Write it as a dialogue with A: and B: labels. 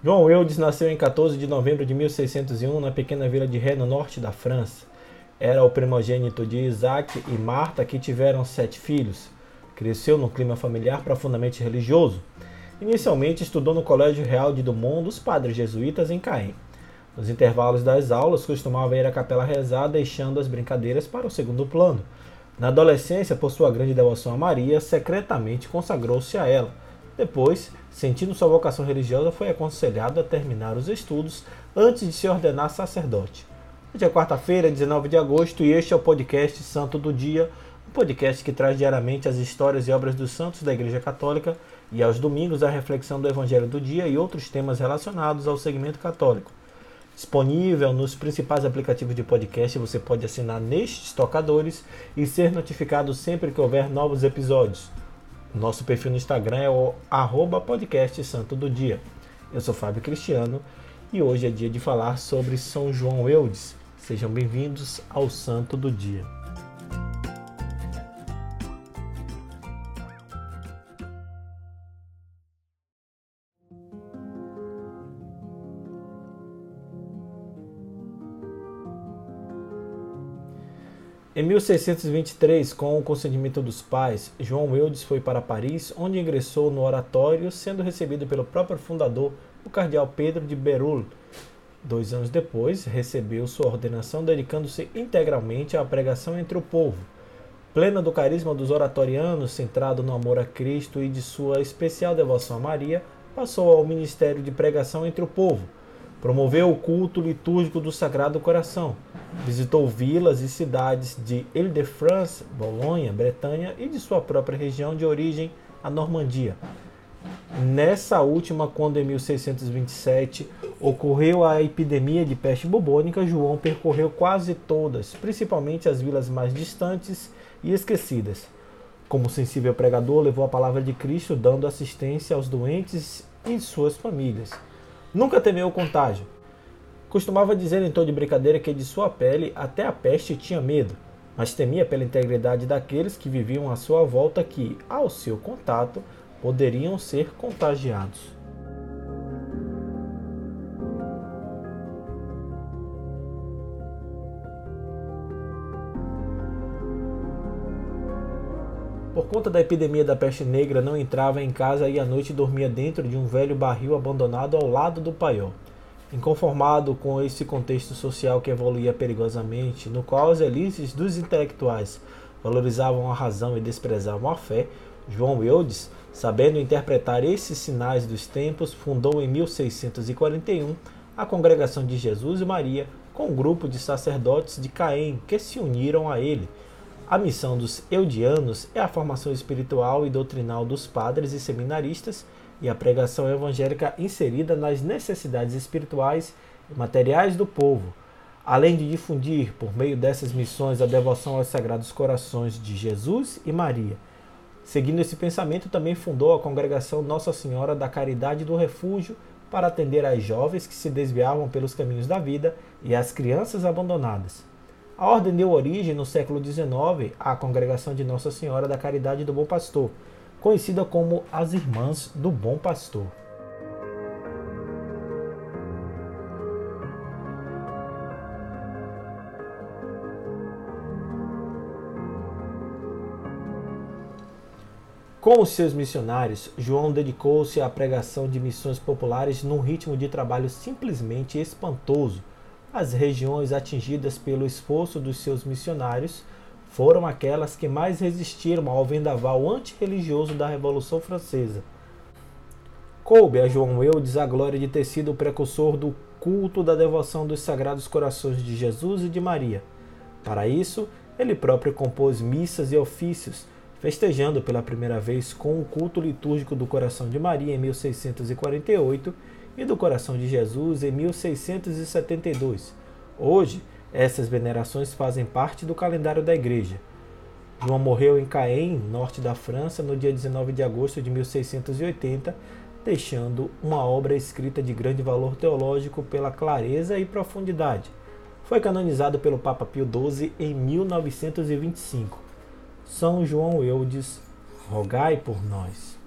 A: João Eudes nasceu em 14 de novembro de 1601 na pequena vila de Ré, no norte da França. Era o primogênito de Isaac e Marta, que tiveram sete filhos. Cresceu num clima familiar profundamente religioso. Inicialmente estudou no Colégio Real de Dumont dos Padres Jesuítas em Caen. Nos intervalos das aulas, costumava ir à capela rezar, deixando as brincadeiras para o segundo plano. Na adolescência, por sua grande devoção a Maria, secretamente consagrou-se a ela depois, sentindo sua vocação religiosa, foi aconselhado a terminar os estudos antes de se ordenar sacerdote. Hoje é quarta-feira, 19 de agosto, e este é o podcast Santo do Dia, um podcast que traz diariamente as histórias e obras dos santos da Igreja Católica e aos domingos a reflexão do Evangelho do dia e outros temas relacionados ao segmento católico. Disponível nos principais aplicativos de podcast, você pode assinar nestes tocadores e ser notificado sempre que houver novos episódios. Nosso perfil no Instagram é o podcast Santo do Dia. Eu sou Fábio Cristiano e hoje é dia de falar sobre São João Eudes. Sejam bem-vindos ao Santo do Dia. Em 1623, com o consentimento dos pais, João Eudes foi para Paris, onde ingressou no oratório, sendo recebido pelo próprio fundador, o cardeal Pedro de Berulle. Dois anos depois, recebeu sua ordenação, dedicando-se integralmente à pregação entre o povo. Plena do carisma dos oratorianos, centrado no amor a Cristo e de sua especial devoção a Maria, passou ao ministério de pregação entre o povo Promoveu o culto litúrgico do Sagrado Coração. Visitou vilas e cidades de Ile-de-France, Bolonha, Bretanha e de sua própria região de origem, a Normandia. Nessa última, quando em 1627 ocorreu a epidemia de peste bubônica, João percorreu quase todas, principalmente as vilas mais distantes e esquecidas. Como sensível pregador, levou a palavra de Cristo, dando assistência aos doentes e suas famílias. Nunca temeu o contágio. Costumava dizer em tom de brincadeira que de sua pele até a peste tinha medo, mas temia pela integridade daqueles que viviam à sua volta que, ao seu contato, poderiam ser contagiados. Conta da epidemia da peste negra, não entrava em casa e à noite dormia dentro de um velho barril abandonado ao lado do paiol. Inconformado com esse contexto social que evoluía perigosamente, no qual as elites dos intelectuais valorizavam a razão e desprezavam a fé, João Eudes, sabendo interpretar esses sinais dos tempos, fundou em 1641 a Congregação de Jesus e Maria, com um grupo de sacerdotes de Caém que se uniram a ele a missão dos eudianos é a formação espiritual e doutrinal dos padres e seminaristas e a pregação evangélica inserida nas necessidades espirituais e materiais do povo, além de difundir, por meio dessas missões, a devoção aos sagrados corações de Jesus e Maria. Seguindo esse pensamento, também fundou a congregação Nossa Senhora da Caridade do Refúgio para atender às jovens que se desviavam pelos caminhos da vida e às crianças abandonadas. A ordem deu origem, no século XIX, à Congregação de Nossa Senhora da Caridade do Bom Pastor, conhecida como as Irmãs do Bom Pastor. Com os seus missionários, João dedicou-se à pregação de missões populares num ritmo de trabalho simplesmente espantoso as regiões atingidas pelo esforço dos seus missionários foram aquelas que mais resistiram ao vendaval antirreligioso da Revolução Francesa. Coube a João Eudes a glória de ter sido o precursor do culto da devoção dos Sagrados Corações de Jesus e de Maria. Para isso, ele próprio compôs missas e ofícios, festejando pela primeira vez com o culto litúrgico do Coração de Maria em 1648 e do Coração de Jesus em 1672. Hoje, essas venerações fazem parte do calendário da Igreja. João morreu em Caen, norte da França, no dia 19 de agosto de 1680, deixando uma obra escrita de grande valor teológico pela clareza e profundidade. Foi canonizado pelo Papa Pio XII em 1925. São João Eudes, rogai por nós.